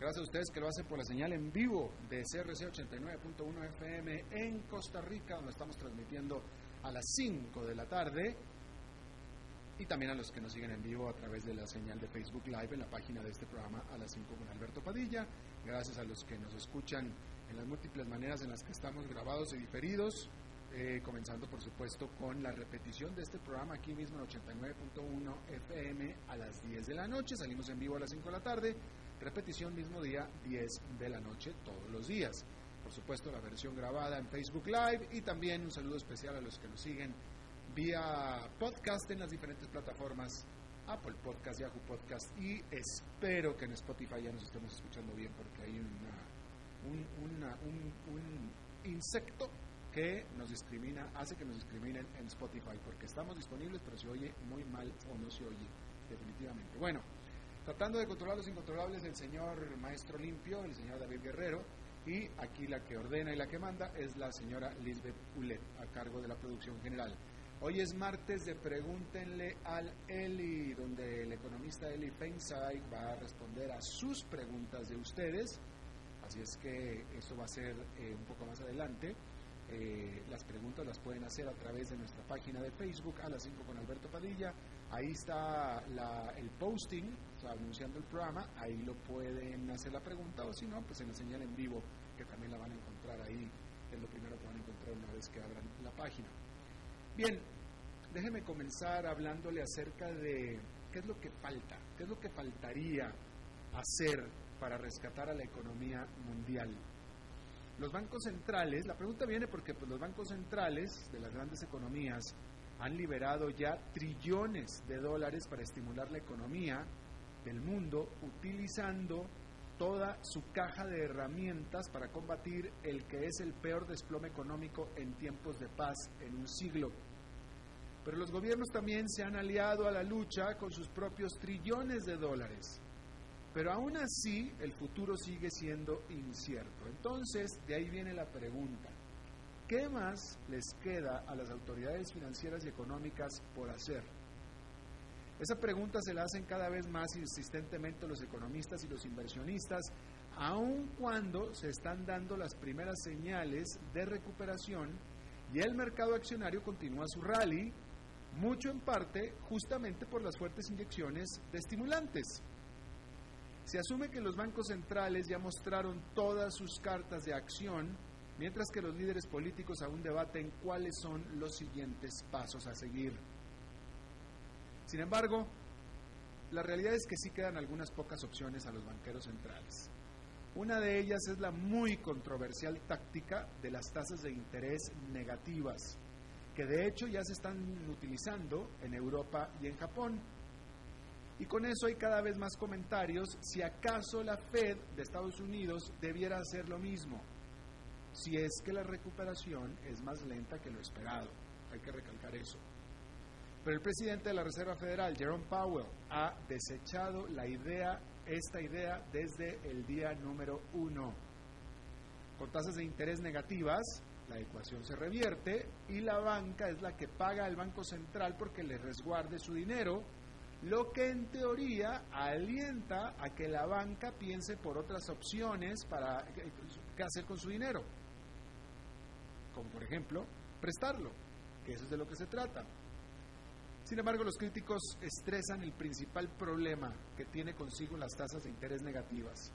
Gracias a ustedes que lo hacen por la señal en vivo de CRC 89.1 FM en Costa Rica, donde estamos transmitiendo a las 5 de la tarde. Y también a los que nos siguen en vivo a través de la señal de Facebook Live en la página de este programa a las 5 con Alberto Padilla. Gracias a los que nos escuchan en las múltiples maneras en las que estamos grabados y diferidos eh, comenzando por supuesto con la repetición de este programa aquí mismo en 89.1 FM a las 10 de la noche, salimos en vivo a las 5 de la tarde, repetición mismo día 10 de la noche todos los días. Por supuesto la versión grabada en Facebook Live y también un saludo especial a los que nos siguen vía podcast en las diferentes plataformas Apple Podcast, Yahoo Podcast y espero que en Spotify ya nos estemos escuchando bien porque hay una, un, un insecto que nos discrimina, hace que nos discriminen en Spotify, porque estamos disponibles, pero se oye muy mal o no se oye, definitivamente. Bueno, tratando de controlar los incontrolables, el señor Maestro Limpio, el señor David Guerrero, y aquí la que ordena y la que manda es la señora Lisbeth Ulet, a cargo de la producción general. Hoy es martes de Pregúntenle al Eli, donde el economista Eli Feinsay va a responder a sus preguntas de ustedes. Así es que eso va a ser eh, un poco más adelante. Eh, las preguntas las pueden hacer a través de nuestra página de Facebook a las 5 con Alberto Padilla. Ahí está el posting, anunciando el programa, ahí lo pueden hacer la pregunta o si no, pues en la señal en vivo, que también la van a encontrar ahí, es lo primero que van a encontrar una vez que abran la página. Bien, déjeme comenzar hablándole acerca de qué es lo que falta, qué es lo que faltaría hacer para rescatar a la economía mundial. Los bancos centrales, la pregunta viene porque pues, los bancos centrales de las grandes economías han liberado ya trillones de dólares para estimular la economía del mundo utilizando toda su caja de herramientas para combatir el que es el peor desplome económico en tiempos de paz en un siglo. Pero los gobiernos también se han aliado a la lucha con sus propios trillones de dólares pero aún así, el futuro sigue siendo incierto. Entonces, de ahí viene la pregunta. ¿Qué más les queda a las autoridades financieras y económicas por hacer? Esa pregunta se la hacen cada vez más insistentemente los economistas y los inversionistas, aun cuando se están dando las primeras señales de recuperación y el mercado accionario continúa su rally, mucho en parte justamente por las fuertes inyecciones de estimulantes. Se asume que los bancos centrales ya mostraron todas sus cartas de acción, mientras que los líderes políticos aún debaten cuáles son los siguientes pasos a seguir. Sin embargo, la realidad es que sí quedan algunas pocas opciones a los banqueros centrales. Una de ellas es la muy controversial táctica de las tasas de interés negativas, que de hecho ya se están utilizando en Europa y en Japón. Y con eso hay cada vez más comentarios si acaso la Fed de Estados Unidos debiera hacer lo mismo, si es que la recuperación es más lenta que lo esperado. Hay que recalcar eso. Pero el presidente de la Reserva Federal, Jerome Powell, ha desechado la idea, esta idea desde el día número uno. Con tasas de interés negativas, la ecuación se revierte y la banca es la que paga al Banco Central porque le resguarde su dinero lo que en teoría alienta a que la banca piense por otras opciones para qué hacer con su dinero, como por ejemplo prestarlo, que eso es de lo que se trata. Sin embargo, los críticos estresan el principal problema que tiene consigo las tasas de interés negativas,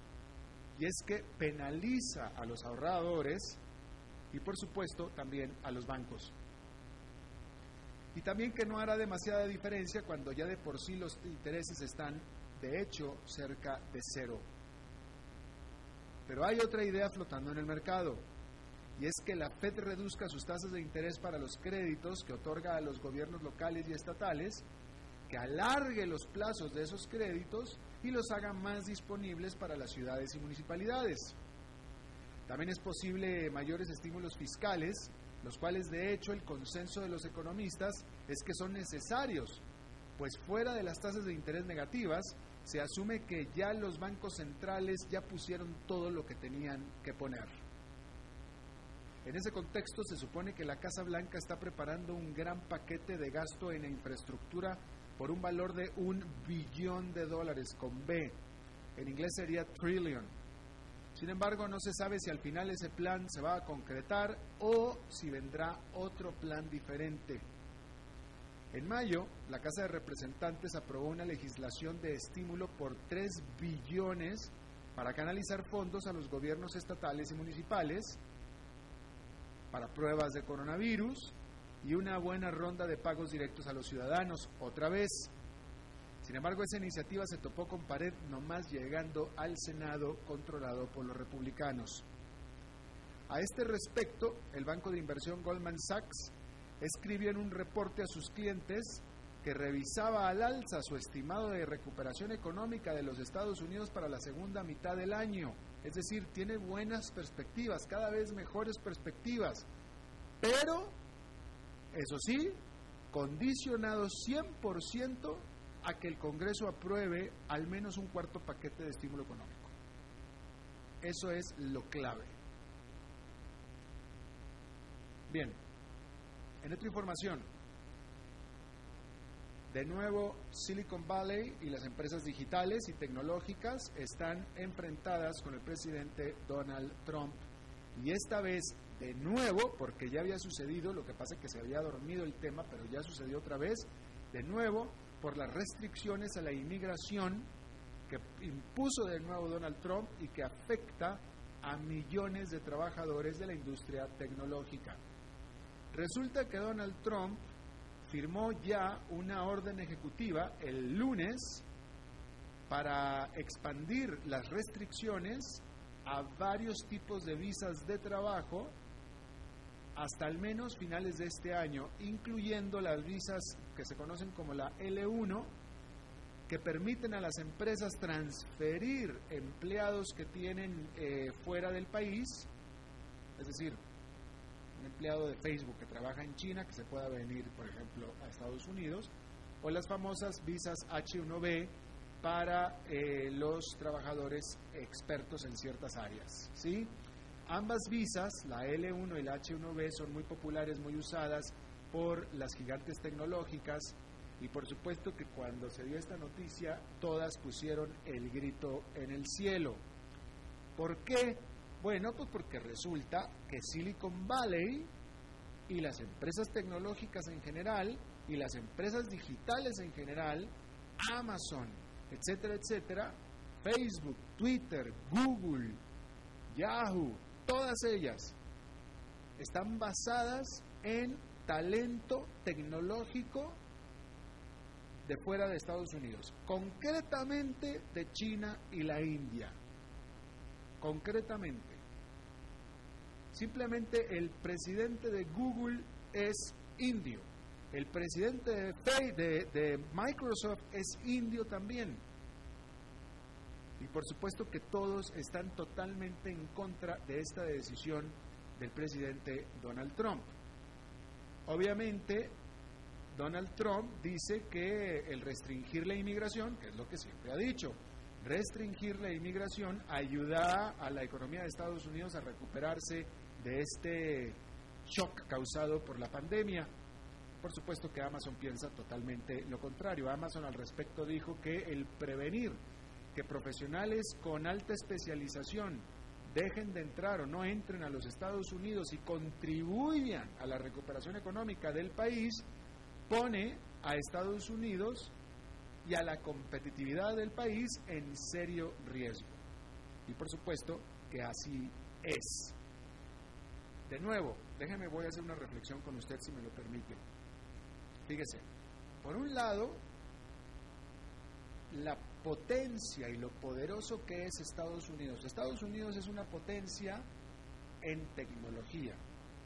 y es que penaliza a los ahorradores y por supuesto también a los bancos y también que no hará demasiada diferencia cuando ya de por sí los intereses están de hecho cerca de cero. Pero hay otra idea flotando en el mercado, y es que la Fed reduzca sus tasas de interés para los créditos que otorga a los gobiernos locales y estatales, que alargue los plazos de esos créditos y los haga más disponibles para las ciudades y municipalidades. También es posible mayores estímulos fiscales, los cuales de hecho el consenso de los economistas es que son necesarios, pues fuera de las tasas de interés negativas, se asume que ya los bancos centrales ya pusieron todo lo que tenían que poner. En ese contexto se supone que la Casa Blanca está preparando un gran paquete de gasto en infraestructura por un valor de un billón de dólares con B. En inglés sería trillion. Sin embargo, no se sabe si al final ese plan se va a concretar o si vendrá otro plan diferente. En mayo, la Casa de Representantes aprobó una legislación de estímulo por 3 billones para canalizar fondos a los gobiernos estatales y municipales para pruebas de coronavirus y una buena ronda de pagos directos a los ciudadanos, otra vez. Sin embargo, esa iniciativa se topó con pared nomás llegando al Senado controlado por los republicanos. A este respecto, el banco de inversión Goldman Sachs escribió en un reporte a sus clientes que revisaba al alza su estimado de recuperación económica de los Estados Unidos para la segunda mitad del año. Es decir, tiene buenas perspectivas, cada vez mejores perspectivas. Pero, eso sí, condicionado 100% a que el Congreso apruebe al menos un cuarto paquete de estímulo económico. Eso es lo clave. Bien, en otra información, de nuevo, Silicon Valley y las empresas digitales y tecnológicas están enfrentadas con el presidente Donald Trump. Y esta vez, de nuevo, porque ya había sucedido, lo que pasa es que se había dormido el tema, pero ya sucedió otra vez, de nuevo, por las restricciones a la inmigración que impuso de nuevo Donald Trump y que afecta a millones de trabajadores de la industria tecnológica. Resulta que Donald Trump firmó ya una orden ejecutiva el lunes para expandir las restricciones a varios tipos de visas de trabajo hasta al menos finales de este año, incluyendo las visas que se conocen como la L1, que permiten a las empresas transferir empleados que tienen eh, fuera del país, es decir, empleado de Facebook que trabaja en China que se pueda venir, por ejemplo, a Estados Unidos, o las famosas visas H1B para eh, los trabajadores expertos en ciertas áreas. ¿sí? Ambas visas, la L1 y la H1B, son muy populares, muy usadas por las gigantes tecnológicas y por supuesto que cuando se dio esta noticia todas pusieron el grito en el cielo. ¿Por qué? Bueno, pues porque resulta que Silicon Valley y las empresas tecnológicas en general y las empresas digitales en general, Amazon, etcétera, etcétera, Facebook, Twitter, Google, Yahoo, todas ellas están basadas en talento tecnológico de fuera de Estados Unidos, concretamente de China y la India. Concretamente. Simplemente el presidente de Google es indio. El presidente de, de, Microsoft es indio también. Y por supuesto que todos están totalmente en contra de esta decisión del presidente Donald Trump. Obviamente, Donald Trump dice que el restringir la inmigración, que es lo que siempre ha dicho, restringir la inmigración ayuda a la economía de Estados Unidos a recuperarse de este shock causado por la pandemia. Por supuesto que Amazon piensa totalmente lo contrario. Amazon al respecto dijo que el prevenir que profesionales con alta especialización dejen de entrar o no entren a los Estados Unidos y contribuyan a la recuperación económica del país, pone a Estados Unidos y a la competitividad del país en serio riesgo. Y por supuesto que así es. De nuevo, déjeme, voy a hacer una reflexión con usted si me lo permite. Fíjese, por un lado, la potencia y lo poderoso que es Estados Unidos. Estados Unidos es una potencia en tecnología.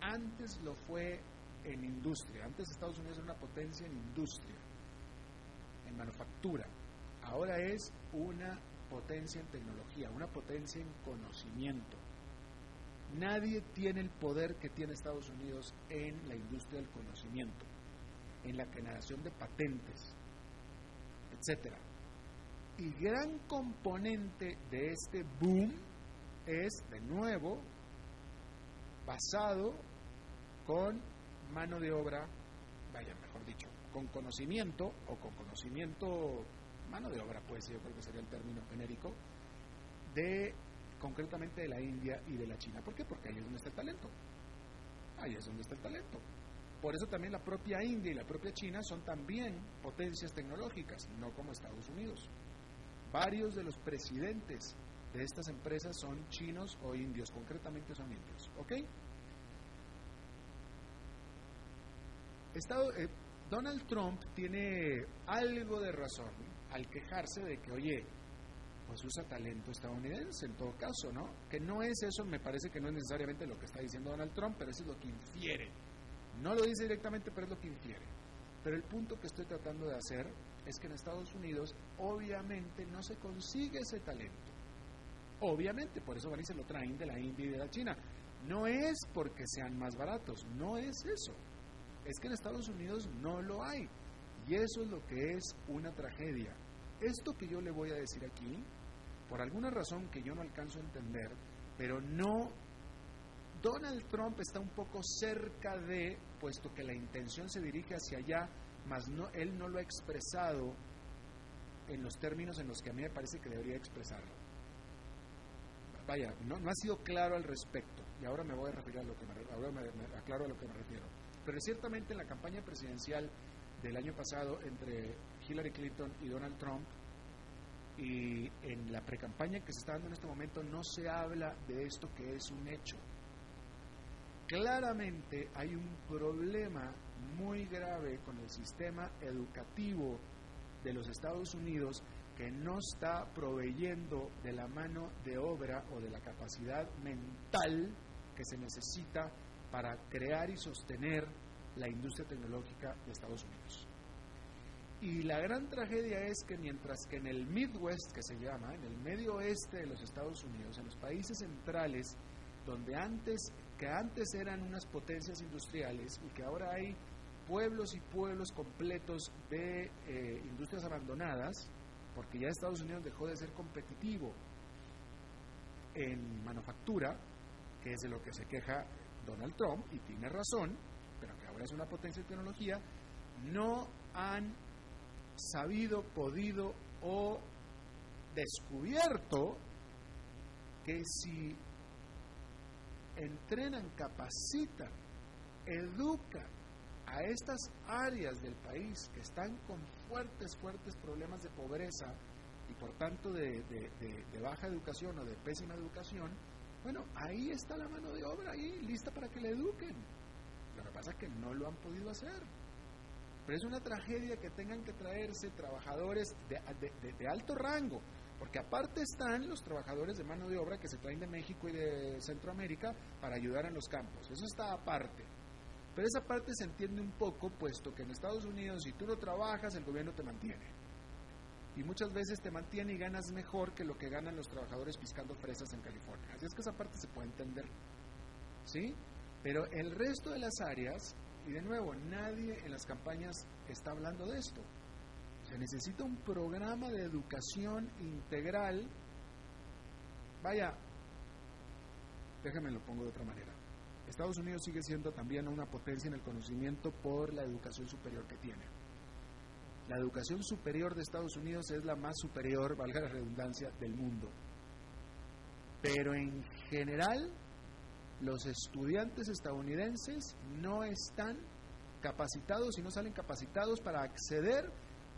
Antes lo fue en industria. Antes Estados Unidos era una potencia en industria, en manufactura. ahora es una potencia en tecnología, una potencia en conocimiento. Nadie tiene el poder que tiene Estados Unidos en la industria del conocimiento, en la generación de patentes, etcétera. Y gran componente de este boom es, de nuevo, basado con mano de obra, vaya, mejor dicho, con conocimiento o con conocimiento, mano de obra, pues yo creo que sería el término genérico, de concretamente de la India y de la China. ¿Por qué? Porque ahí es donde está el talento. Ahí es donde está el talento. Por eso también la propia India y la propia China son también potencias tecnológicas, no como Estados Unidos. Varios de los presidentes de estas empresas son chinos o indios, concretamente son indios. ¿Ok? Eh, Donald Trump tiene algo de razón al quejarse de que, oye, pues usa talento estadounidense en todo caso, ¿no? Que no es eso, me parece que no es necesariamente lo que está diciendo Donald Trump, pero eso es lo que infiere. No lo dice directamente, pero es lo que infiere. Pero el punto que estoy tratando de hacer es que en Estados Unidos obviamente no se consigue ese talento. Obviamente, por eso van y se lo traen de la India y de la China. No es porque sean más baratos, no es eso. Es que en Estados Unidos no lo hay. Y eso es lo que es una tragedia. Esto que yo le voy a decir aquí, por alguna razón que yo no alcanzo a entender, pero no... Donald Trump está un poco cerca de, puesto que la intención se dirige hacia allá, mas no, él no lo ha expresado en los términos en los que a mí me parece que debería expresarlo. Vaya, no, ha sido claro al respecto, y ahora me voy a referir a lo que me, ahora aclaro a lo que me refiero. Pero ciertamente en la campaña presidencial del año pasado entre Hillary Clinton y Donald Trump, y en la precampaña que se está dando en este momento no se habla de esto que es un hecho. Claramente hay un problema muy grave con el sistema educativo de los Estados Unidos que no está proveyendo de la mano de obra o de la capacidad mental que se necesita para crear y sostener la industria tecnológica de Estados Unidos. Y la gran tragedia es que mientras que en el Midwest, que se llama, en el medio oeste de los Estados Unidos, en los países centrales, donde antes, que antes eran unas potencias industriales y que ahora hay pueblos y pueblos completos de eh, industrias abandonadas, porque ya Estados Unidos dejó de ser competitivo en manufactura, que es de lo que se queja Donald Trump, y tiene razón, pero que ahora es una potencia de tecnología, no han sabido, podido o descubierto que si entrenan, capacitan, educan a estas áreas del país que están con fuertes, fuertes problemas de pobreza y por tanto de, baja educación o de pésima educación, bueno, ahí está la mano de obra, ahí lista para que le eduquen. Lo que pasa es que no lo han podido hacer. Pero es una tragedia que tengan que traerse trabajadores de, alto rango, porque aparte están los trabajadores de mano de obra que se traen de México y de Centroamérica para ayudar en los campos. Eso está aparte. Pero esa parte se entiende un poco, puesto que en Estados Unidos si tú no trabajas, el gobierno te mantiene. Y muchas veces te mantiene y ganas mejor que lo que ganan los trabajadores piscando fresas en California. Así es que esa parte se puede entender. ¿Sí? Pero el resto de las áreas y de nuevo, nadie en las campañas está hablando de esto. Se necesita un programa de educación integral. Vaya, déjame lo pongo de otra manera. Estados Unidos sigue siendo también una potencia en el conocimiento por la educación superior que tiene. La educación superior de Estados Unidos es la más superior, valga la redundancia, del mundo. Pero en general los estudiantes estadounidenses no están capacitados y no salen capacitados para acceder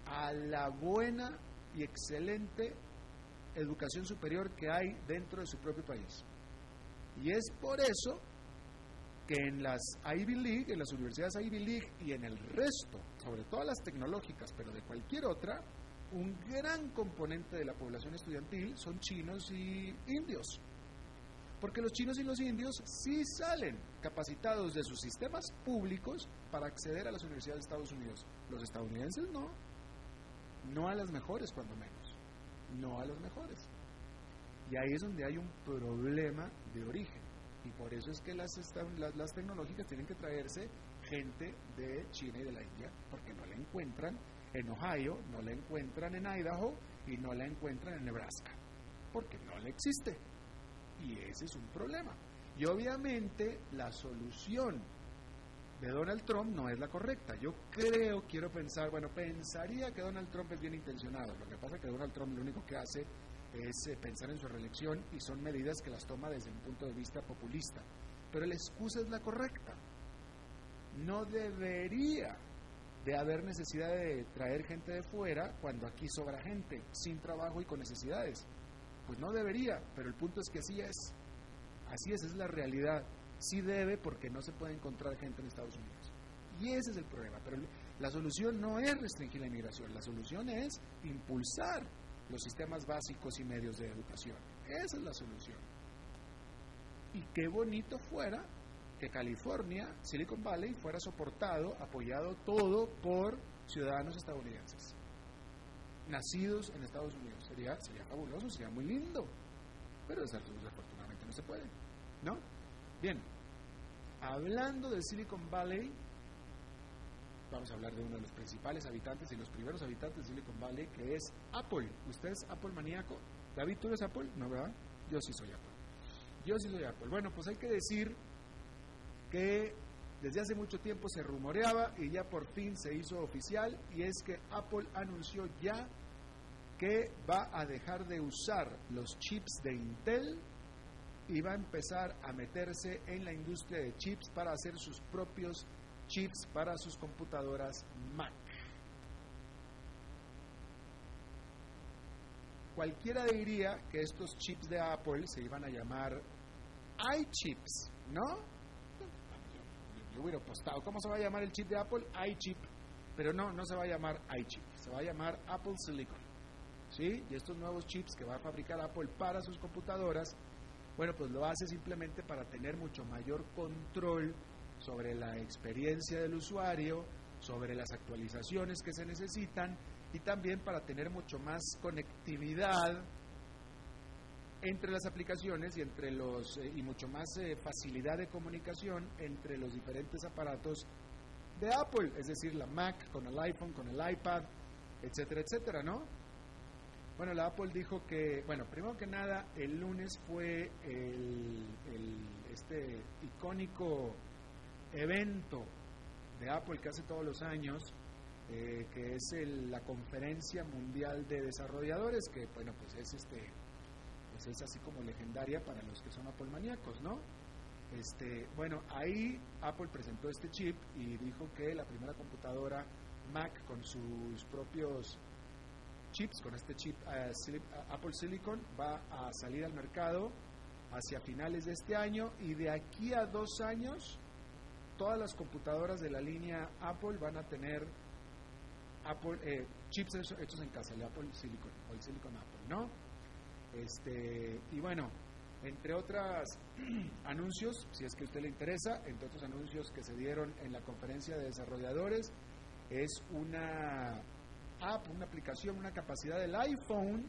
a la buena y excelente educación superior que hay dentro de su propio país. Y es por eso que en las Ivy League, en las universidades Ivy League y en el resto, sobre todo las tecnológicas, pero de cualquier otra, un gran componente de la población estudiantil son chinos y indios. Porque los chinos y los indios sí salen capacitados de sus sistemas públicos para acceder a las universidades de Estados Unidos. Los estadounidenses no. No a las mejores, cuando menos. no a los mejores. Y ahí es donde hay un problema de origen. Y por eso es que las, las, las tecnológicas tienen que traerse gente de China y de la India, porque no la encuentran en Ohio, no la encuentran en Idaho y no la encuentran en Nebraska, porque no le existe. Y ese es un problema. Y obviamente la solución de Donald Trump no es la correcta. Yo creo, quiero pensar, bueno, pensaría que Donald Trump es bien intencionado. Lo que pasa es que Donald Trump lo único que hace es eh, pensar en su reelección y son medidas que las toma desde un punto de vista populista. Pero la excusa es la correcta. No debería de haber necesidad de traer gente de fuera cuando aquí sobra gente, sin trabajo y con necesidades. Pues no debería, pero el punto es que así es. Así es, es la realidad. Sí debe porque no se puede encontrar gente en Estados Unidos. Y ese es el problema. Pero la solución no es restringir la inmigración, la solución es impulsar los sistemas básicos y medios de educación. Esa es la solución. Y qué bonito fuera que California, Silicon Valley, fuera soportado, apoyado todo por ciudadanos estadounidenses, nacidos en Estados Unidos. Sería, sería fabuloso, sería muy lindo, pero desafortunadamente no se puede. ¿No? Bien, hablando de Silicon Valley, vamos a hablar de uno de los principales habitantes y los primeros habitantes de Silicon Valley, que es Apple. ¿Usted es Apple maníaco? David, ¿tú eres Apple? No, ¿verdad? Yo sí soy Apple. Yo sí soy Apple. Bueno, pues hay que decir que desde hace mucho tiempo se rumoreaba y ya por fin se hizo oficial y es que Apple anunció ya que va a dejar de usar los chips de Intel y va a empezar a meterse en la industria de chips para hacer sus propios chips para sus computadoras Mac. Cualquiera diría que estos chips de Apple se iban a llamar iChips, ¿no? Yo, hubiera apostado, ¿cómo se va a llamar el chip de Apple? iChip. Pero no, no se va a llamar iChip, se va a llamar Apple Silicon. ¿Sí? Y estos nuevos chips que va a fabricar Apple para sus computadoras, bueno, pues lo hace simplemente para tener mucho mayor control sobre la experiencia del usuario, sobre las actualizaciones que se necesitan y también para tener mucho más conectividad entre las aplicaciones y entre los eh, y mucho más eh, facilidad de comunicación entre los diferentes aparatos de Apple, es decir, la Mac con el iPhone, con el iPad, etcétera, etcétera, ¿no? Bueno, la Apple dijo que, bueno, primero que nada, el lunes fue el, este icónico evento de Apple que hace todos los años, eh, que es la conferencia mundial de desarrolladores, que bueno, pues es este, pues es así como legendaria para los que son Apple maníacos, ¿no? Este, bueno, ahí Apple presentó este chip y dijo que la primera computadora Mac con sus propios chips, con este chip eh, Apple Silicon, va a salir al mercado hacia finales de este año y de aquí a dos años todas las computadoras de la línea Apple van a tener Apple, eh, chips hechos en casa, el Apple Silicon o el Silicon Apple, ¿no? Este, y bueno, entre otros anuncios, si es que a usted le interesa, entre otros anuncios que se dieron en la conferencia de desarrolladores, es una app, una aplicación, una capacidad del iPhone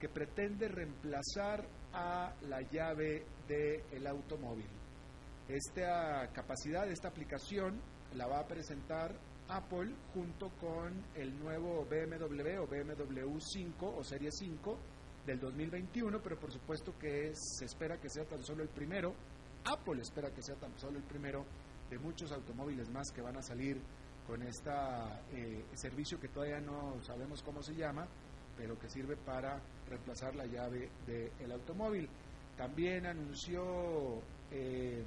que pretende reemplazar a la llave del automóvil. Esta capacidad, esta aplicación, la va a presentar Apple junto con el nuevo BMW o BMW 5 o Serie 5 del 2021, pero por supuesto que se espera que sea tan solo el primero, Apple espera que sea tan solo el primero de muchos automóviles más que van a salir con este servicio que todavía no sabemos cómo se llama, pero que sirve para reemplazar la llave del automóvil. También anunció eh,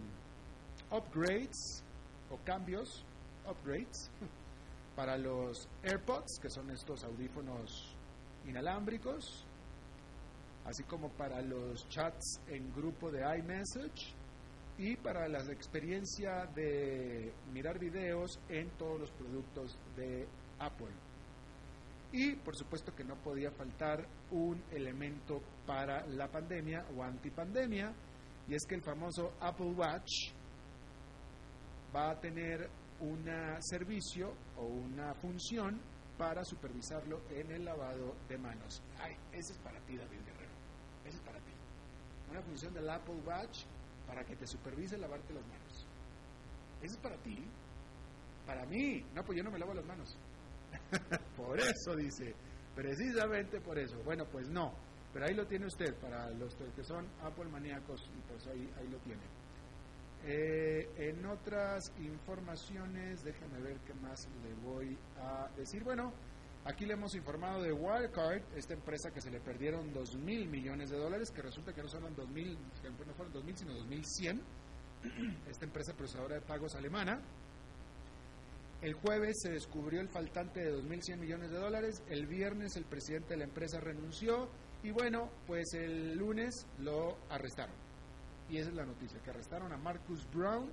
upgrades o cambios, upgrades, para los AirPods, que son estos audífonos inalámbricos, así como para los chats en grupo de iMessage y para la experiencia de mirar videos en todos los productos de Apple. Y por supuesto que no podía faltar un elemento para la pandemia o antipandemia, y es que el famoso Apple Watch va a tener un servicio o una función para supervisarlo en el lavado de manos. Ay, ese es para ti, David Guerrero. Ese es para ti. Una función del Apple Watch para que te supervise lavarte las manos. Ese es para ti. Para mí. No, pues yo no me lavo las manos. por eso dice. Precisamente por eso. Bueno, pues no. Pero ahí lo tiene usted, para los que son Apple maníacos, pues ahí, ahí lo tiene. Eh, en otras informaciones, déjame ver qué más le voy a decir. Bueno, aquí le hemos informado de Wirecard, esta empresa que se le perdieron 2 mil millones de dólares, que resulta que no son 2 mil, no fueron 2 mil, sino 2100. Esta empresa procesadora de pagos alemana. El jueves se descubrió el faltante de 2.100 millones de dólares. El viernes el presidente de la empresa renunció. Y bueno, pues el lunes lo arrestaron. Y esa es la noticia, que arrestaron a Marcus Brown,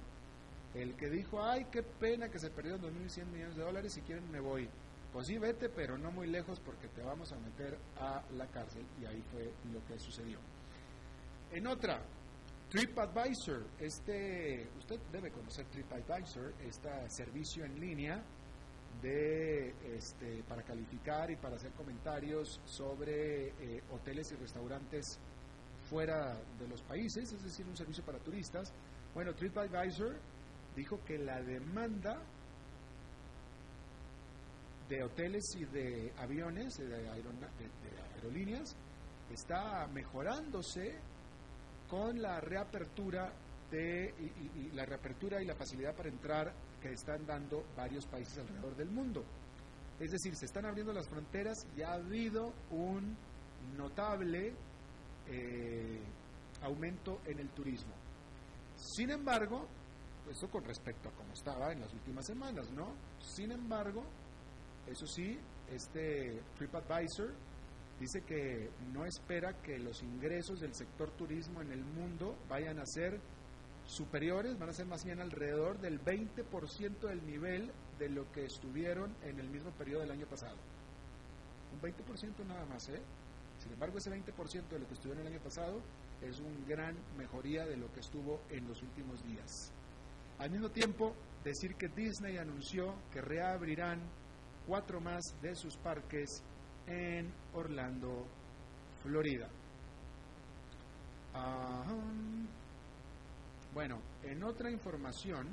el que dijo, ay, qué pena que se perdieron 2.100 millones de dólares, si quieren me voy. Pues sí, vete, pero no muy lejos porque te vamos a meter a la cárcel. Y ahí fue lo que sucedió. En otra, TripAdvisor, este, usted debe conocer TripAdvisor, este servicio en línea de, este, para calificar y para hacer comentarios sobre eh, hoteles y restaurantes fuera de los países, es decir, un servicio para turistas. Bueno, TripAdvisor dijo que la demanda de hoteles y de aviones, de, aerolíneas, está mejorándose con la reapertura de, y, la reapertura y la facilidad para entrar que están dando varios países alrededor del mundo. Es decir, se están abriendo las fronteras y ha habido un notable eh, aumento en el turismo. Sin embargo, eso con respecto a cómo estaba en las últimas semanas, ¿no? Sin embargo, eso sí, este TripAdvisor dice que no espera que los ingresos del sector turismo en el mundo vayan a ser superiores, van a ser más bien alrededor del 20% del nivel de lo que estuvieron en el mismo periodo del año pasado. Un 20% nada más, ¿eh? Sin embargo, ese 20% de lo que estuvieron el año pasado es una gran mejoría de lo que estuvo en los últimos días. Al mismo tiempo, decir que Disney anunció que reabrirán cuatro más de sus parques en Orlando, Florida. Bueno, en otra información,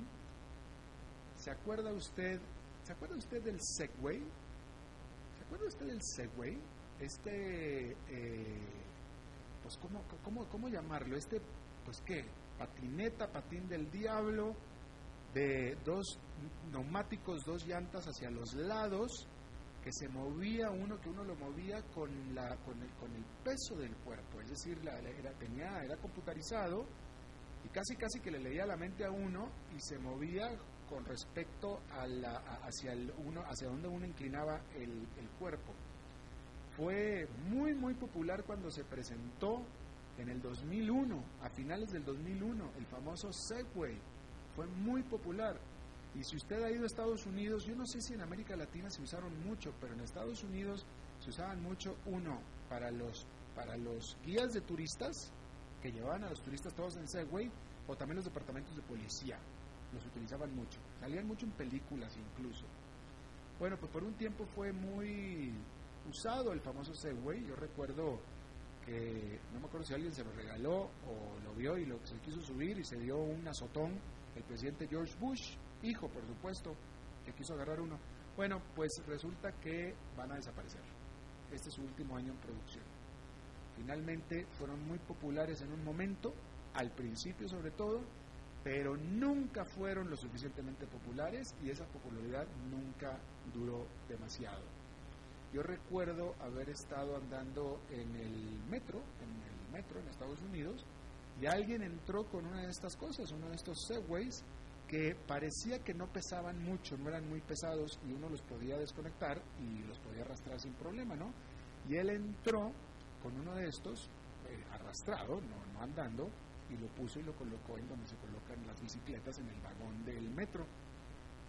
¿se acuerda usted, ¿se acuerda usted del Segway? ¿Se acuerda usted del Segway? Este, eh, pues, ¿cómo, cómo, ¿cómo llamarlo? Este, pues, ¿qué? Patineta, patín del diablo, de dos neumáticos, dos llantas hacia los lados, que se movía uno, que uno lo movía con, la, con, el, con el peso del cuerpo, es decir, la, era, tenía, era computarizado y casi casi que le leía la mente a uno y se movía con respecto a la, hacia, el uno, hacia donde uno inclinaba el, el cuerpo. Fue muy, muy popular cuando se presentó en el 2001, a finales del 2001, el famoso Segway. Fue muy popular y si usted ha ido a Estados Unidos, yo no sé si en América Latina se usaron mucho, pero en Estados Unidos se usaban mucho, uno, para los, para los guías de turistas, que llevaban a los turistas todos en Segway, o también los departamentos de policía, los utilizaban mucho. Salían mucho en películas incluso. Bueno, pues por un tiempo fue muy usado el famoso Segway. Yo recuerdo que, no me acuerdo si alguien se lo regaló o lo vio y lo, se quiso subir y se dio un azotón el presidente George Bush hijo, por supuesto, que quiso agarrar uno. Bueno, pues resulta que van a desaparecer. Este es su último año en producción. Finalmente fueron muy populares en un momento, al principio sobre todo, pero nunca fueron lo suficientemente populares y esa popularidad nunca duró demasiado. Yo recuerdo haber estado andando en el metro, en el metro en Estados Unidos, y alguien entró con una de estas cosas, uno de estos segways, que parecía que no pesaban mucho, no eran muy pesados y uno los podía desconectar y los podía arrastrar sin problema, ¿no? Y él entró con uno de estos, eh, arrastrado, no, no andando, y lo puso y lo colocó en donde se colocan las bicicletas en el vagón del metro.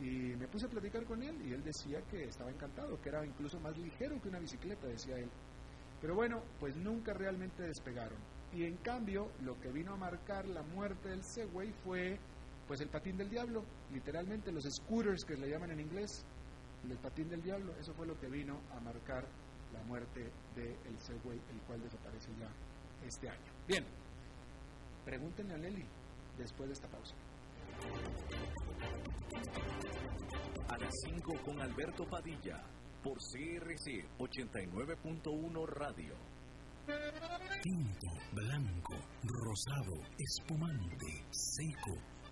Y me puse a platicar con él y él decía que estaba encantado, que era incluso más ligero que una bicicleta, decía él. Pero bueno, pues nunca realmente despegaron. Y en cambio, lo que vino a marcar la muerte del Segway fue pues el patín del diablo, literalmente los scooters que le llaman en inglés. el patín del diablo, eso fue lo que vino a marcar la muerte del de Segway, el cual desaparece ya este año. Bien, pregúntenle a Leli después de esta pausa. A las 5 con Alberto Padilla, por CRC 89.1 Radio. Tinto, blanco, rosado, espumante, seco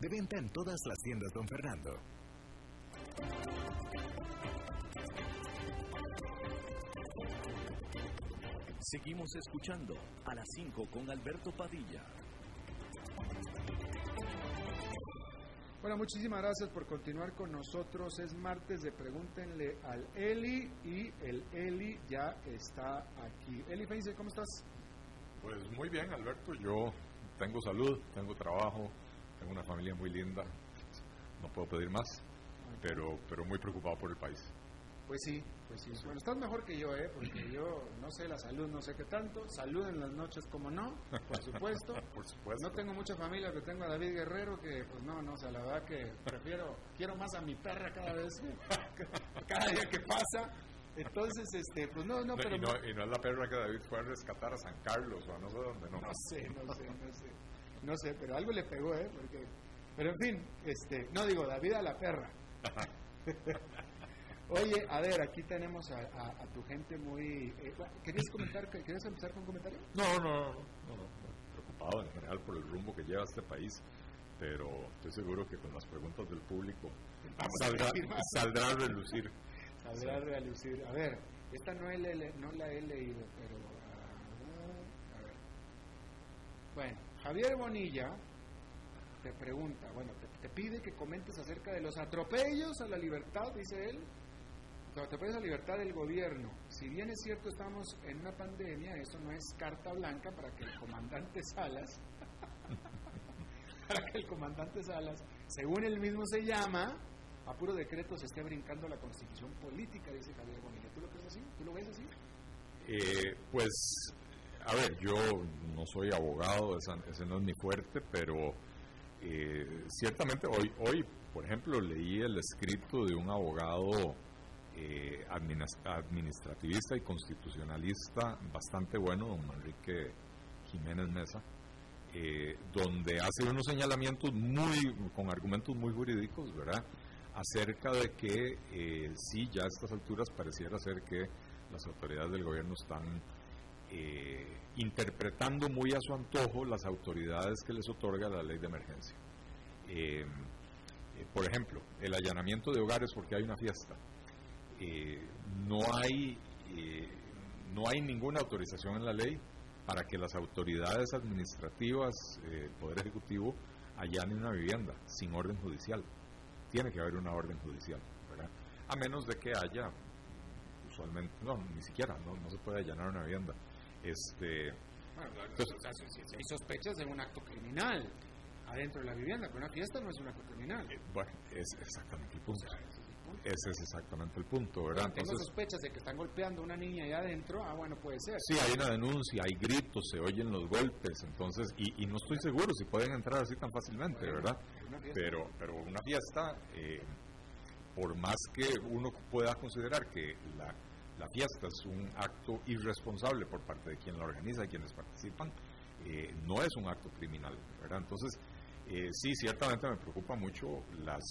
De venta en todas las tiendas, don Fernando. Seguimos escuchando a las 5 con Alberto Padilla. Bueno, muchísimas gracias por continuar con nosotros. Es martes de Pregúntenle al Eli y el Eli ya está aquí. Eli Feinze, ¿cómo estás? Pues muy bien, Alberto. Yo tengo salud, tengo trabajo, tengo una familia muy linda, no puedo pedir más, pero, pero muy preocupado por el país. Pues sí, pues sí. Bueno, estás mejor que yo, ¿eh? Porque yo no sé la salud, no sé qué tanto. Salud en las noches, como no, por supuesto. por supuesto. No tengo mucha familia, pero tengo a David Guerrero, que pues no, no, o sea, la verdad que prefiero, quiero más a mi perra cada vez, cada día que pasa. Entonces, este, pues no, no, pero... Y no, y no es la perra que David fue a rescatar a San Carlos o a no sé dónde, ¿no? No sé, no sé, no sé. No sé, pero algo le pegó, ¿eh? Porque... Pero en fin, este, no digo, David a la perra. Oye, a ver, aquí tenemos a, a, tu gente muy... Eh, ¿Querías comentar, querías empezar con un comentario? No, no, no, no, preocupado en general por el rumbo que lleva este país, pero estoy seguro que con las preguntas del público saldrá, saldrá a relucir. Saldrá a relucir. A ver, esta no, he, no la he leído, pero... a ver. Bueno, Javier Bonilla te pregunta, bueno, te, pide que comentes acerca de los atropellos a la libertad, dice él, los atropellos a la libertad del gobierno. Si bien es cierto estamos en una pandemia, eso no es carta blanca para que el comandante Salas, para que el comandante Salas, según él mismo se llama, a puro decreto se esté brincando la constitución política, dice Javier Bonilla. ¿Tú lo crees así? ¿Tú lo ves así? Eh, pues a ver, yo no soy abogado, ese no es mi fuerte, pero eh, ciertamente hoy, hoy, por ejemplo, leí el escrito de un abogado eh, administrativista y constitucionalista bastante bueno, don Enrique Jiménez Mesa, eh, donde hace unos señalamientos muy, con argumentos muy jurídicos, ¿verdad? Acerca de que sí, ya a estas alturas pareciera ser que las autoridades del gobierno están eh, interpretando muy a su antojo las autoridades que les otorga la ley de emergencia. Eh, eh, por ejemplo, el allanamiento de hogares porque hay una fiesta. no, hay, no hay ninguna autorización en la ley para que las autoridades administrativas, el Poder Ejecutivo, allanen una vivienda sin orden judicial. Tiene que haber una orden judicial. A menos de que haya, usualmente, no, ni siquiera, no, no se puede allanar una vivienda este, si hay sospechas de un acto criminal adentro de la vivienda, pero una fiesta no es un acto criminal. Eh, bueno, es exactamente el punto. ese, es exactamente el punto, ¿verdad? Tengo sospechas de que están golpeando a una niña allá adentro, ah, bueno, puede ser. Sí, hay una denuncia, hay gritos, se oyen los golpes, entonces, y, no estoy seguro si pueden entrar así tan fácilmente, ¿verdad? Pero, pero una fiesta, eh, por más que uno pueda considerar que la la fiesta es un acto irresponsable por parte de quien la organiza y quienes participan, eh, no es un acto criminal, ¿verdad? Entonces, eh, sí, ciertamente me preocupa mucho las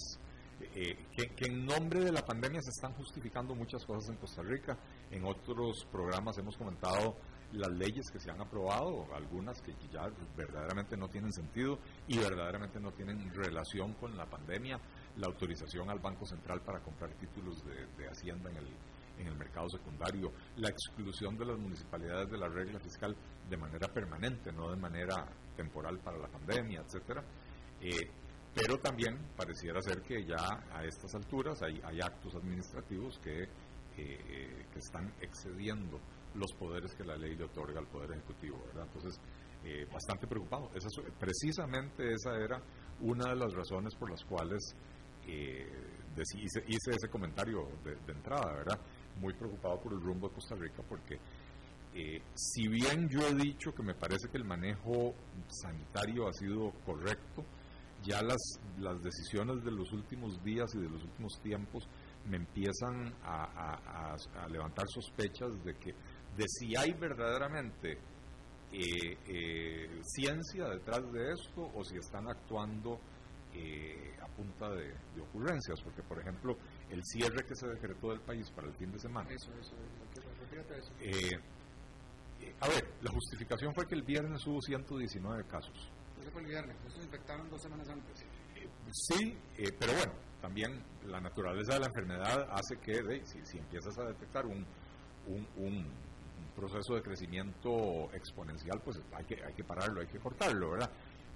que, que, en nombre de la pandemia se están justificando muchas cosas en Costa Rica. En otros programas hemos comentado las leyes que se han aprobado, algunas que ya verdaderamente no tienen sentido y verdaderamente no tienen relación con la pandemia, la autorización al Banco Central para comprar títulos de, Hacienda en el, en el mercado secundario, la exclusión de las municipalidades de la regla fiscal de manera permanente, no de manera temporal para la pandemia, etcétera. Eh, pero también pareciera ser que ya a estas alturas hay, hay actos administrativos que, eh, que están excediendo los poderes que la ley le otorga al Poder Ejecutivo, ¿verdad? Entonces, eh, bastante preocupado. Esa, precisamente esa era una de las razones por las cuales eh, hice, ese comentario de, entrada, ¿verdad? Muy preocupado por el rumbo de Costa Rica porque eh, si bien yo he dicho que me parece que el manejo sanitario ha sido correcto, ya las, las decisiones de los últimos días y de los últimos tiempos me empiezan a levantar sospechas de que de si hay verdaderamente eh, eh, ciencia detrás de esto o si están actuando a punta de, ocurrencias, porque por ejemplo el cierre que se decretó del país para el fin de semana. Eso, eso, eso. a ver, la justificación fue que el viernes hubo 119 casos. Eso fue el viernes, eso se infectaron dos semanas antes. sí, pero bueno, también la naturaleza de la enfermedad hace que si, empiezas a detectar un, un proceso de crecimiento exponencial, pues hay que, hay que pararlo, hay que cortarlo, ¿verdad?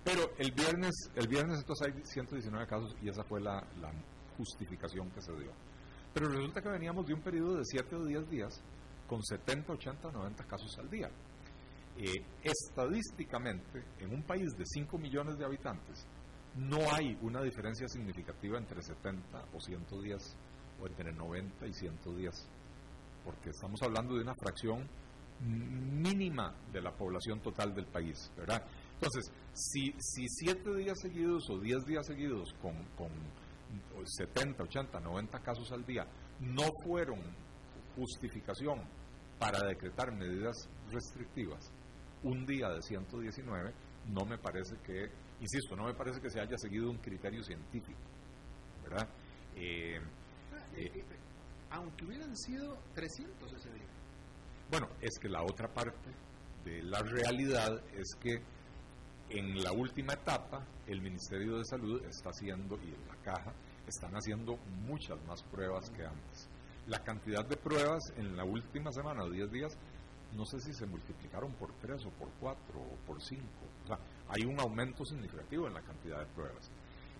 Pero el viernes, el viernes entonces hay 119 casos y esa fue la, justificación que se dio. Pero resulta que veníamos de un periodo de 7 o 10 días con 70, 80, 90 casos al día. Eh, estadísticamente, en un país de 5 millones de habitantes, no hay una diferencia significativa entre 70 o 110 o entre 90 y 110, porque estamos hablando de una fracción mínima de la población total del país, ¿verdad? Entonces, si, si días seguidos o diez días seguidos con, con 70, 80, 90 casos al día no fueron justificación para decretar medidas restrictivas, un día de 119 no me parece que, insisto, no me parece que se haya seguido un criterio científico, ¿verdad? Eh, eh, aunque hubieran sido 300 ese día. Bueno, es que la otra parte de la realidad es que en la última etapa el Ministerio de Salud está haciendo, y la caja, están haciendo muchas más pruebas que antes. La cantidad de pruebas en la última semana o 10 días, no sé si se multiplicaron por 3 o por 4 o por 5. O sea, hay un aumento significativo en la cantidad de pruebas.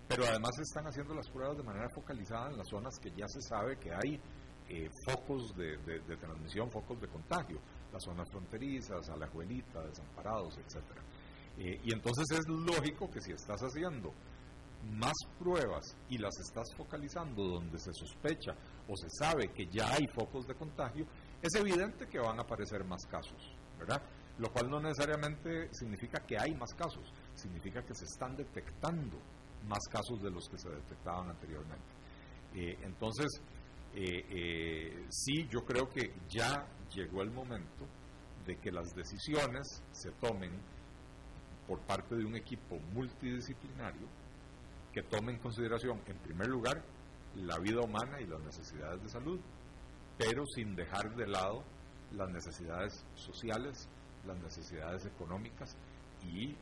Pero además están haciendo las pruebas de manera focalizada en las zonas que ya se sabe que hay eh, focos de, transmisión, focos de contagio, las zonas fronterizas, a la juvenita, desamparados, etc. Eh, y entonces es lógico que si estás haciendo más pruebas y las estás focalizando donde se sospecha o se sabe que ya hay focos de contagio, es evidente que van a aparecer más casos, ¿verdad? Lo cual no necesariamente significa que hay más casos, significa que se están detectando más casos de los que se detectaban anteriormente. Eh, entonces, eh, sí, yo creo que ya llegó el momento de que las decisiones se tomen por parte de un equipo multidisciplinario que tome en consideración, en primer lugar, la vida humana y las necesidades de salud, pero sin dejar de lado las necesidades sociales, las necesidades económicas y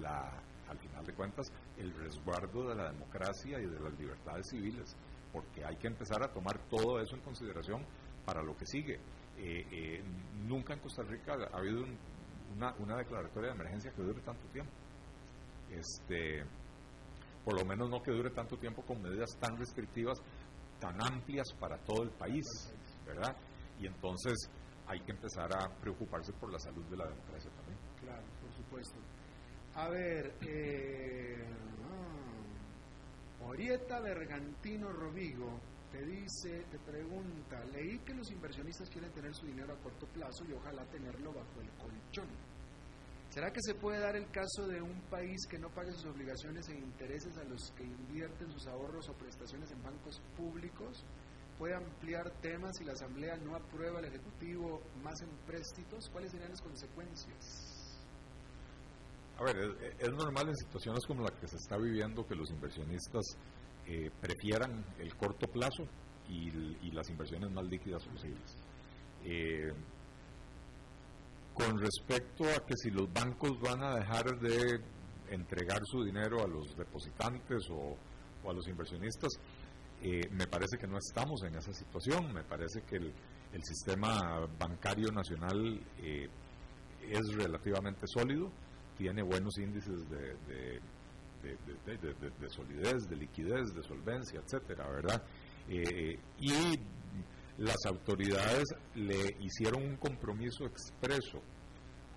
la, al final de cuentas, el resguardo de la democracia y de las libertades civiles porque hay que empezar a tomar todo eso en consideración para lo que sigue. Eh, eh, nunca en Costa Rica ha habido una, una, declaratoria de emergencia que dure tanto tiempo. Este, por lo menos no que dure tanto tiempo con medidas tan restrictivas, tan amplias para todo el país, ¿verdad? Y entonces hay que empezar a preocuparse por la salud de la democracia también. Claro, por supuesto. A ver, eh, Orieta Bergantino Rovigo te dice, te pregunta, leí que los inversionistas quieren tener su dinero a corto plazo y ojalá tenerlo bajo el colchón. ¿Será que se puede dar el caso de un país que no pague sus obligaciones e intereses a los que invierten sus ahorros o prestaciones en bancos públicos? ¿Puede ampliar temas si la Asamblea no aprueba el Ejecutivo más empréstitos? ¿Cuáles serían las consecuencias? A ver, es, normal en situaciones como la que se está viviendo que los inversionistas eh, prefieran el corto plazo y, las inversiones más líquidas posibles. Eh, con respecto a que si los bancos van a dejar de entregar su dinero a los depositantes o, a los inversionistas, eh, me parece que no estamos en esa situación. Me parece que el, sistema bancario nacional es relativamente sólido tiene buenos índices de, de, solidez, de liquidez, de solvencia, etcétera, ¿verdad? Eh, y las autoridades le hicieron un compromiso expreso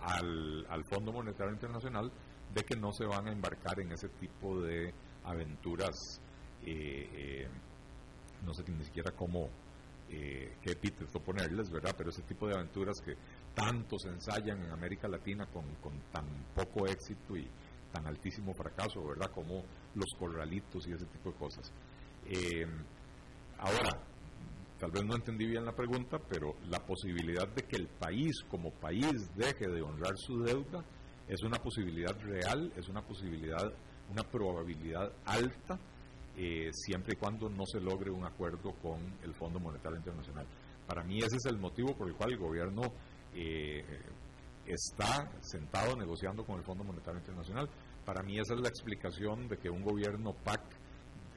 al, Fondo Monetario Internacional de que no se van a embarcar en ese tipo de aventuras, eh, eh, no sé ni siquiera cómo, qué epíteto ponerles, ¿verdad? Pero ese tipo de aventuras que tanto se ensayan en América Latina con, tan poco éxito y tan altísimo fracaso, ¿verdad? Como los corralitos y ese tipo de cosas. Eh, ahora, tal vez no entendí bien la pregunta, pero la posibilidad de que el país como país deje de honrar su deuda es una posibilidad real, es una posibilidad, una probabilidad alta, eh, siempre y cuando no se logre un acuerdo con el Fondo Monetario Internacional. Para mí ese es el motivo por el cual el gobierno eh, está sentado negociando con el Fondo Monetario Internacional. Para mí esa es la explicación de que un gobierno PAC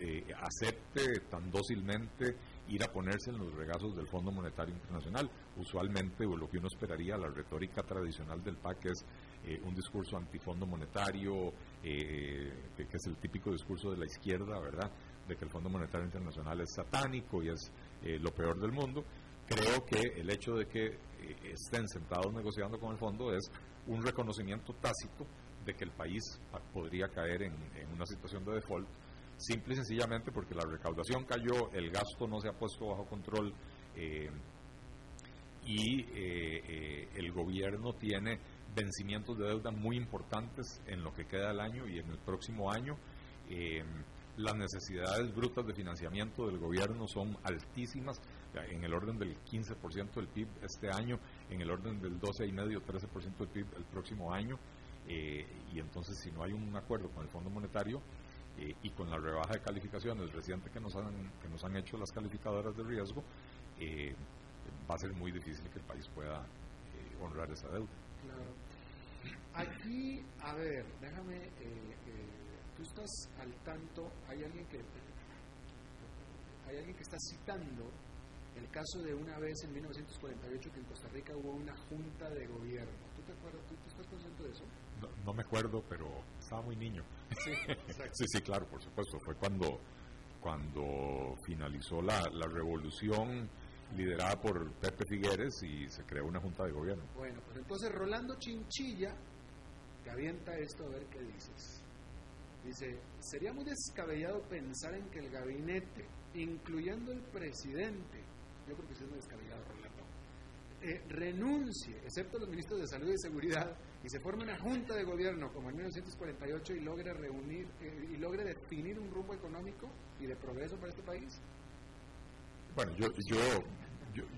eh, acepte tan dócilmente ir a ponerse en los regazos del Fondo Monetario Internacional. Usualmente lo que uno esperaría, la retórica tradicional del PAC es eh, un discurso antifondo monetario, que, es el típico discurso de la izquierda, ¿verdad? De que el Fondo Monetario Internacional es satánico y es lo peor del mundo. Creo que el hecho de que estén sentados negociando con el fondo es un reconocimiento tácito de que el país podría caer en, una situación de default, simple y sencillamente porque la recaudación cayó, el gasto no se ha puesto bajo control eh, y eh, eh, el gobierno tiene vencimientos de deuda muy importantes en lo que queda del año y en el próximo año. las necesidades brutas de financiamiento del gobierno son altísimas, en el orden del 15% del PIB este año, en el orden del 12,5-13% del PIB el próximo año. Eh, y entonces, si no hay un acuerdo con el Fondo Monetario eh, y con la rebaja de calificaciones reciente que nos han, que nos han hecho las calificadoras de riesgo, eh, va a ser muy difícil que el país pueda honrar esa deuda. Claro. Aquí, a ver, déjame, tú estás al tanto, hay alguien que hay alguien que está citando el caso de una vez en 1948 que en Costa Rica hubo una junta de gobierno. ¿Tú te acuerdas? ¿Tú, estás consciente de eso? No, me acuerdo, pero estaba muy niño. Sí, sí, sí, claro, por supuesto. Fue cuando, cuando finalizó la, la revolución liderada por Pepe Figueres y se creó una junta de gobierno. Bueno, pues entonces Rolando Chinchilla te avienta esto a ver qué dices. Dice, sería muy descabellado pensar en que el gabinete, incluyendo el presidente, yo creo que es muy descabellado, Rolando, eh, renuncie, excepto los ministros de Salud y Seguridad, y se forme una junta de gobierno como en 1948 y logre reunir eh, y logre definir un rumbo económico y de progreso para este país? Bueno, yo, yo,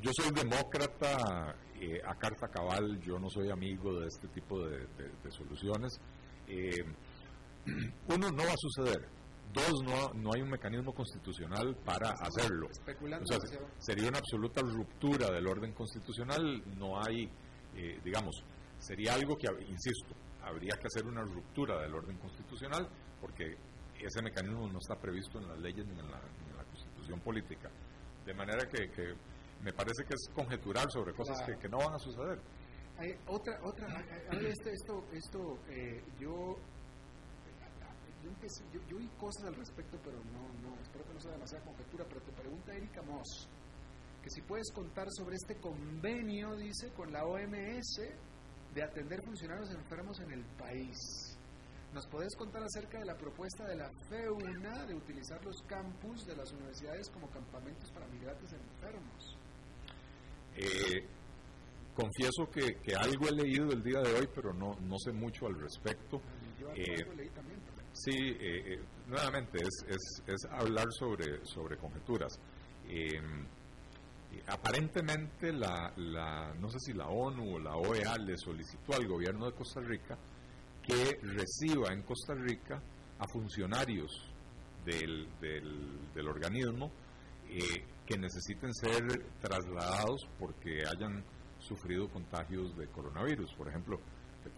yo, soy demócrata eh, a carta cabal, yo no soy amigo de este tipo de, soluciones. uno, no va a suceder. Dos, no, no hay un mecanismo constitucional para hacerlo. sería una absoluta ruptura del orden constitucional. No hay, eh, digamos, sería algo que, insisto, habría que hacer una ruptura del orden constitucional porque ese mecanismo no está previsto en las leyes ni en la, constitución política. De manera que, me parece que es conjetural sobre cosas que, no van a suceder. Hay otra, otra, esto, esto, esto eh, yo yo, yo, oí cosas al respecto, pero no, no, espero que no sea demasiada conjetura, pero te pregunta Erika Moss, que si puedes contar sobre este convenio, dice, con la OMS de atender funcionarios enfermos en el país. ¿Nos podés contar acerca de la propuesta de la FEUNA de utilizar los campus de las universidades como campamentos para migrantes enfermos? Eh, confieso que, que, algo he leído el día de hoy, pero no, no sé mucho al respecto. Yo algo eh, leí también. Sí, eh, eh, nuevamente es, es, es, hablar sobre, sobre conjeturas. Em, aparentemente la, la, no sé si la ONU o la OEA le solicitó al gobierno de Costa Rica que reciba en Costa Rica a funcionarios del, del, organismo eh, que necesiten ser trasladados porque hayan sufrido contagios de coronavirus. Por ejemplo,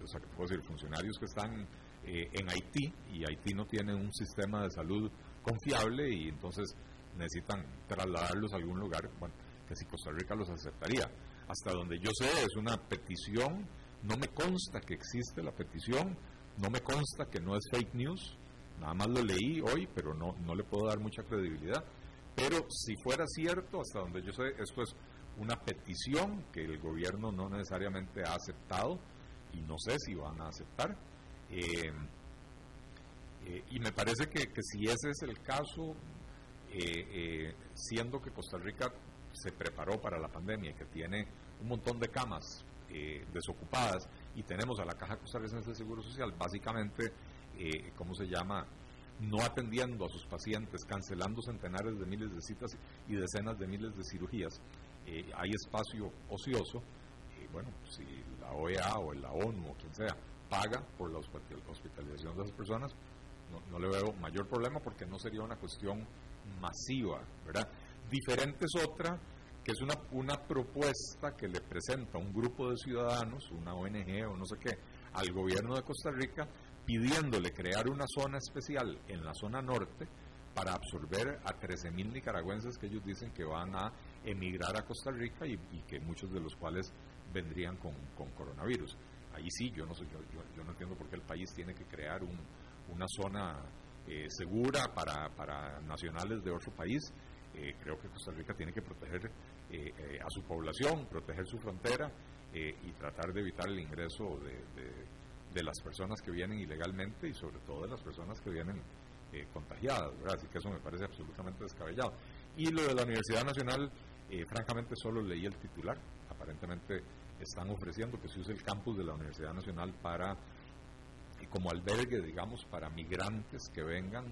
o sea, puedo decir, funcionarios que están eh, en Haití y Haití no tiene un sistema de salud confiable y entonces necesitan trasladarlos a algún lugar, bueno, que si Costa Rica los aceptaría. Hasta donde yo sé, es una petición, no me consta que existe la petición, no me consta que no es fake news, nada más lo leí hoy, pero no, no le puedo dar mucha credibilidad. Pero si fuera cierto, hasta donde yo sé, esto es una petición que el gobierno no necesariamente ha aceptado y no sé si van a aceptar. Eh, eh, y me parece que, que, si ese es el caso, eh, siendo que Costa Rica se preparó para la pandemia que tiene un montón de camas desocupadas y tenemos a la Caja Costarricense de Seguro Social básicamente, ¿cómo se llama? no atendiendo a sus pacientes, cancelando centenares de miles de citas y decenas de miles de cirugías, hay espacio ocioso. bueno, si la OEA o la ONU o quien sea paga por la hospitalización de esas personas, no, le veo mayor problema porque no sería una cuestión masiva, ¿verdad? Diferente es otra, que es una, una propuesta que le presenta un grupo de ciudadanos, una ONG o no sé qué, al gobierno de Costa Rica, pidiéndole crear una zona especial en la zona norte para absorber a 13.000 nicaragüenses que ellos dicen que van a emigrar a Costa Rica y, que muchos de los cuales vendrían con, con coronavirus ahí sí, yo no, sé, yo, yo, no entiendo por qué el país tiene que crear una zona eh, segura para, para, nacionales de otro país. Eh, creo que Costa Rica tiene que proteger eh, a su población, proteger su frontera y tratar de evitar el ingreso de, de, las personas que vienen ilegalmente y sobre todo de las personas que vienen contagiadas. Así que eso me parece absolutamente descabellado. Y lo de la Universidad Nacional, francamente solo leí el titular. Aparentemente están ofreciendo que se use el campus de la Universidad Nacional para como albergue, digamos, para migrantes que vengan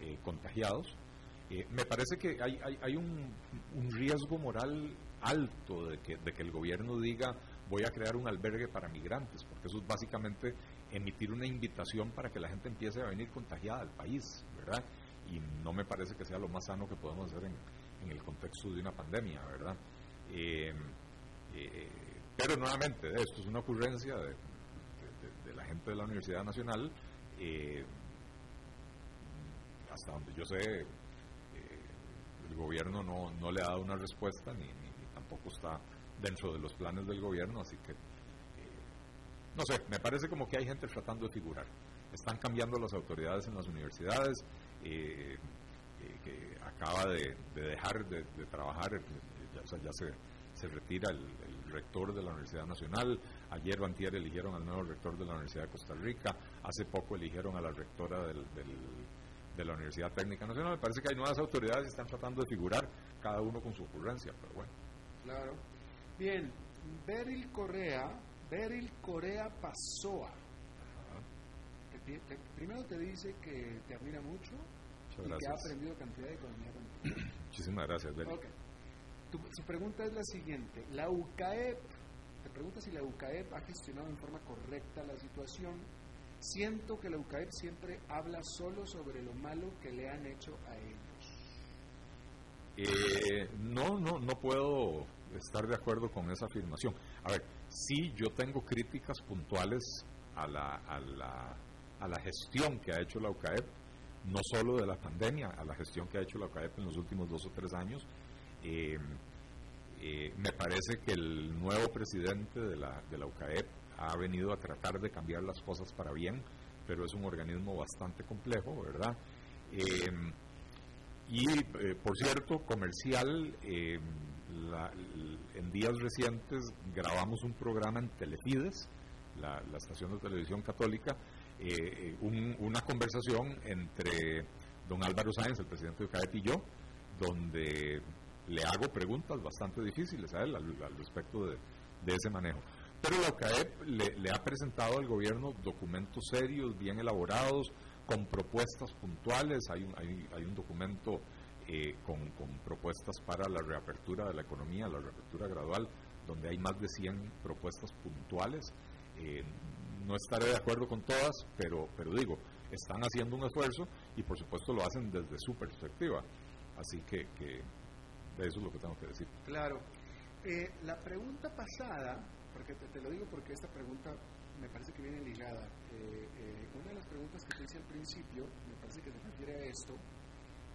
eh, contagiados. Eh, me parece que hay, hay, un, riesgo moral alto de que, de que el gobierno diga voy a crear un albergue para migrantes, porque eso es básicamente emitir una invitación para que la gente empiece a venir contagiada al país, ¿verdad? Y no me parece que sea lo más sano que podemos hacer en, en el contexto de una pandemia, ¿verdad? Eh, pero nuevamente, esto es una ocurrencia de, la gente de la Universidad Nacional. Eh, hasta donde yo sé, eh, el gobierno no, no, le ha dado una respuesta ni, tampoco está dentro de los planes del gobierno, así que, eh, no sé, me parece como que hay gente tratando de figurar. Están cambiando las autoridades en las universidades, que acaba de, dejar de, trabajar, ya, ya se, se retira el, rector de la Universidad Nacional, ayer o antier eligieron al nuevo rector de la Universidad de Costa Rica, hace poco eligieron a la rectora del, de la Universidad Técnica Nacional, me parece que hay nuevas autoridades que están tratando de figurar, cada uno con su ocurrencia, pero bueno. Claro. Bien, Beryl Correa, Beryl Corea Pasoa. primero te dice que te admira mucho y que ha aprendido cantidad de economía. Muchísimas gracias, Beryl su pregunta es la siguiente. La UCAEP, te pregunta si la UCAEP ha gestionado en forma correcta la situación. Siento que la UCAEP siempre habla solo sobre lo malo que le han hecho a ellos. Eh, no, no, no puedo estar de acuerdo con esa afirmación. A ver, sí, yo tengo críticas puntuales a la, a la, a la gestión que ha hecho la UCAEP, no solo de la pandemia, a la gestión que ha hecho la UCAEP en los últimos dos o tres años, eh, eh, me parece que el nuevo presidente de la, de la UCAEP ha venido a tratar de cambiar las cosas para bien, pero es un organismo bastante complejo, ¿verdad? Eh, y, por cierto, comercial, en días recientes grabamos un programa en Telefides, la, estación de televisión católica, una conversación entre don Álvaro Sáenz, el presidente de UCAEP, y yo, donde le hago preguntas bastante difíciles a él al, respecto de, ese manejo. Pero la OCAEP le, ha presentado al gobierno documentos serios, bien elaborados, con propuestas puntuales. Hay un, hay, un documento eh, con, propuestas para la reapertura de la economía, la reapertura gradual, donde hay más de 100 propuestas puntuales. Eh, no estaré de acuerdo con todas, pero, pero digo, están haciendo un esfuerzo y por supuesto lo hacen desde su perspectiva. Así que, que eso es lo que tengo que decir. Claro. Eh, la pregunta pasada, porque te, lo digo porque esta pregunta me parece que viene ligada. Eh, eh, una de las preguntas que te hice al principio, me parece que se refiere a esto,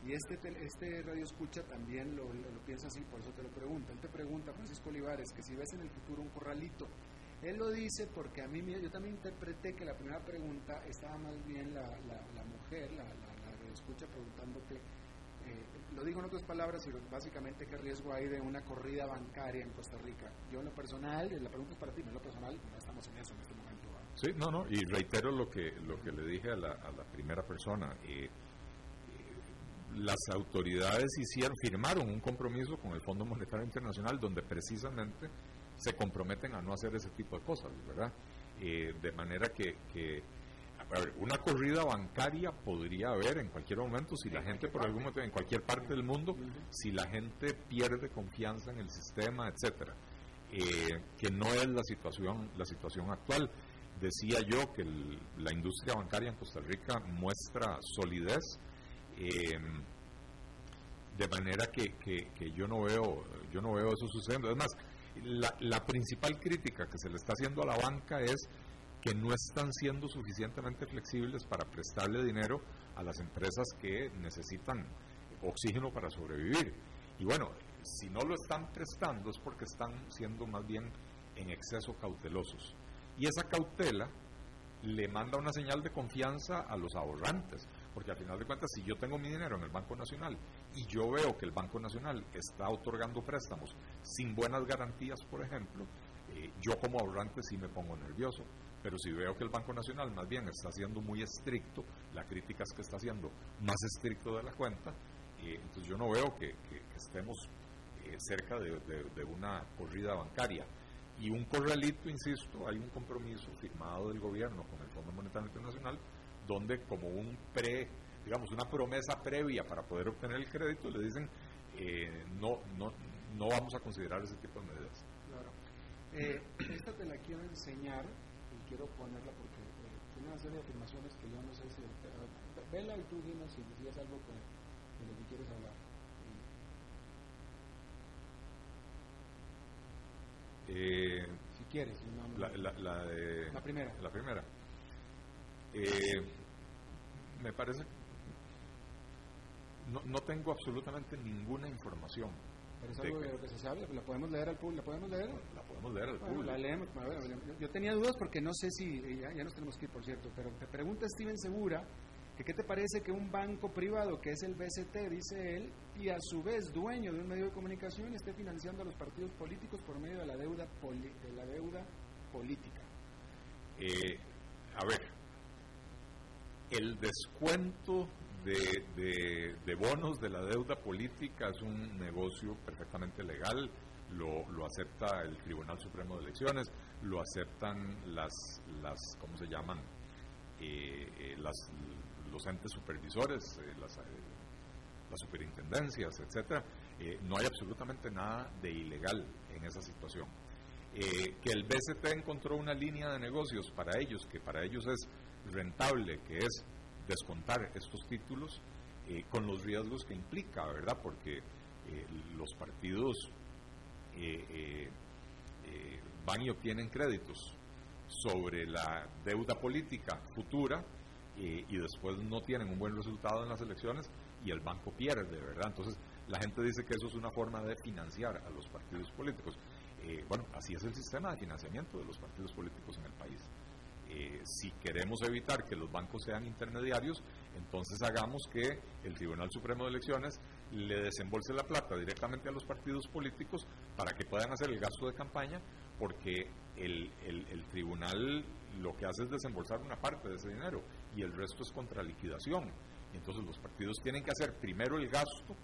y este, este radio escucha también lo, lo, piensa así, por eso te lo pregunta. Él te pregunta, Francisco Olivares, que si ves en el futuro un corralito. Él lo dice porque a mí, yo también interpreté que la primera pregunta estaba más bien la, la, mujer, la, la, escucha preguntándote, eh, lo digo en otras palabras, pero básicamente qué riesgo hay de una corrida bancaria en Costa Rica. Yo en lo personal, la pregunta es para ti, en lo personal no estamos en eso en este momento. Sí, no, no, y reitero lo que, lo que le dije a la, a la primera persona. Eh, las autoridades hicieron, firmaron un compromiso con el Fondo Monetario Internacional donde precisamente se comprometen a no hacer ese tipo de cosas, ¿verdad? Eh, de manera que, una corrida bancaria podría haber en cualquier momento si la gente por algún motivo en cualquier parte del mundo si la gente pierde confianza en el sistema etcétera eh, que no es la situación la situación actual decía yo que la industria bancaria en Costa Rica muestra solidez eh, de manera que, que, yo no veo yo no veo eso sucediendo. Además, la, la principal crítica que se le está haciendo a la banca es que no están siendo suficientemente flexibles para prestarle dinero a las empresas que necesitan oxígeno para sobrevivir. Y bueno, si no lo están prestando es porque están siendo más bien en exceso cautelosos. Y esa cautela le manda una señal de confianza a los ahorrantes, porque al final de cuentas, si yo tengo mi dinero en el Banco Nacional y yo veo que el Banco Nacional está otorgando préstamos sin buenas garantías, por ejemplo, eh, yo como ahorrante sí me pongo nervioso. Pero si veo que el Banco Nacional más bien está siendo muy estricto, la crítica es que está siendo más estricto de la cuenta, eh, entonces yo no veo que, estemos eh, cerca de, una corrida bancaria. Y un corralito, insisto, hay un compromiso firmado del gobierno con el Fondo Monetario Internacional donde como un pre, digamos, una promesa previa para poder obtener el crédito, le dicen, eh, no, no, no vamos a considerar ese tipo de medidas. Claro. Esta te la quiero enseñar quiero ponerla porque eh, tiene una serie de afirmaciones que yo no sé si... Vela y tú dime si decías algo que, de lo que quieres hablar. Eh, si quieres. la, la, la, de, la primera. La primera. Eh, me parece no, no tengo absolutamente ninguna información. Pero es algo de lo que se sabe, la podemos leer al público, ¿la podemos leer? La podemos leer al público. La leemos, yo, tenía dudas porque no sé si, ya, ya nos tenemos que ir por cierto, pero te pregunta Steven Segura, que qué te parece que un banco privado, que es el BCT, dice él, y a su vez dueño de un medio de comunicación, esté financiando a los partidos políticos por medio de la deuda, de la deuda política. Eh, a ver, el descuento de, de, bonos de la deuda política es un negocio perfectamente legal, lo, lo acepta el Tribunal Supremo de Elecciones, lo aceptan las, las ¿cómo se llaman? Eh, eh, los entes supervisores, eh, las, las, superintendencias, etcétera. no hay absolutamente nada de ilegal en esa situación. que el BCT encontró una línea de negocios para ellos, que para ellos es rentable, que es descontar estos títulos eh, con los riesgos que implica, ¿verdad? Porque eh, los partidos eh, van y obtienen créditos sobre la deuda política futura y después no tienen un buen resultado en las elecciones y el banco pierde, ¿verdad? Entonces la gente dice que eso es una forma de financiar a los partidos políticos. bueno, así es el sistema de financiamiento de los partidos políticos en el país. Eh, si queremos evitar que los bancos sean intermediarios, entonces hagamos que el Tribunal Supremo de Elecciones le desembolse la plata directamente a los partidos políticos para que puedan hacer el gasto de campaña, porque el, el, tribunal lo que hace es desembolsar una parte de ese dinero y el resto es contra liquidación. Entonces los partidos tienen que hacer primero el gasto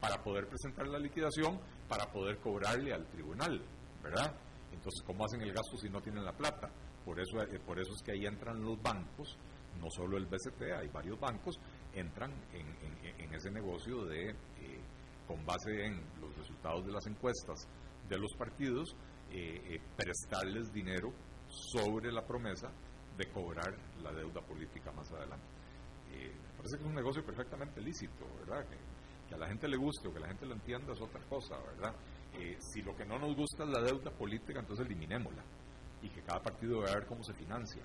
para poder presentar la liquidación, para poder cobrarle al tribunal, ¿verdad? Entonces, ¿cómo hacen el gasto si no tienen la plata? Por eso, eh, por eso es que ahí entran los bancos, no solo el BCT, hay varios bancos, entran en, ese negocio de, eh, con base en los resultados de las encuestas de los partidos, eh, prestarles dinero sobre la promesa de cobrar la deuda política más adelante. Me parece que es un negocio perfectamente lícito, ¿verdad? Que, a la gente le guste o que la gente lo entienda es otra cosa, ¿verdad? Si lo que no nos gusta es la deuda política, entonces eliminémosla y que cada partido vea ver cómo se financia.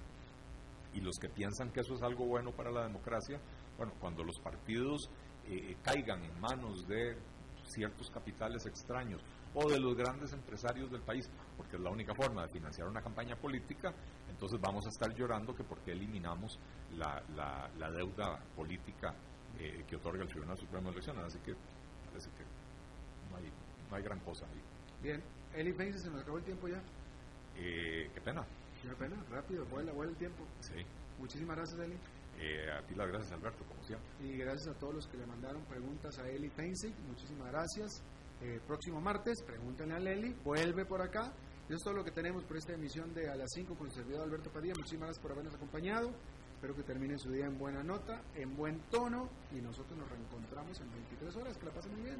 Y los que piensan que eso es algo bueno para la democracia, bueno, cuando los partidos eh, caigan en manos de ciertos capitales extraños o de los grandes empresarios del país, porque es la única forma de financiar una campaña política, entonces vamos a estar llorando que porque eliminamos la, la, deuda política eh, que otorga el Tribunal Supremo de Elecciones. Así que parece que no hay, no hay gran cosa ahí. Bien, Eli Feinstein, se nos acabó el tiempo ya. Eh, qué pena. Qué pena, rápido, vuela, vuela el tiempo. Sí. Muchísimas gracias, Eli. Eh, a ti las gracias, Alberto, como siempre. Y gracias a todos los que le mandaron preguntas a Eli Feinstein. Muchísimas gracias. Eh, próximo martes, pregúntenle a Eli, vuelve por acá. Eso es todo lo que tenemos por esta emisión de A las 5 con el servidor Alberto Padilla. Muchísimas gracias por habernos acompañado. Espero que termine su día en buena nota, en buen tono y nosotros nos reencontramos en 23 horas. Que la pasen muy bien.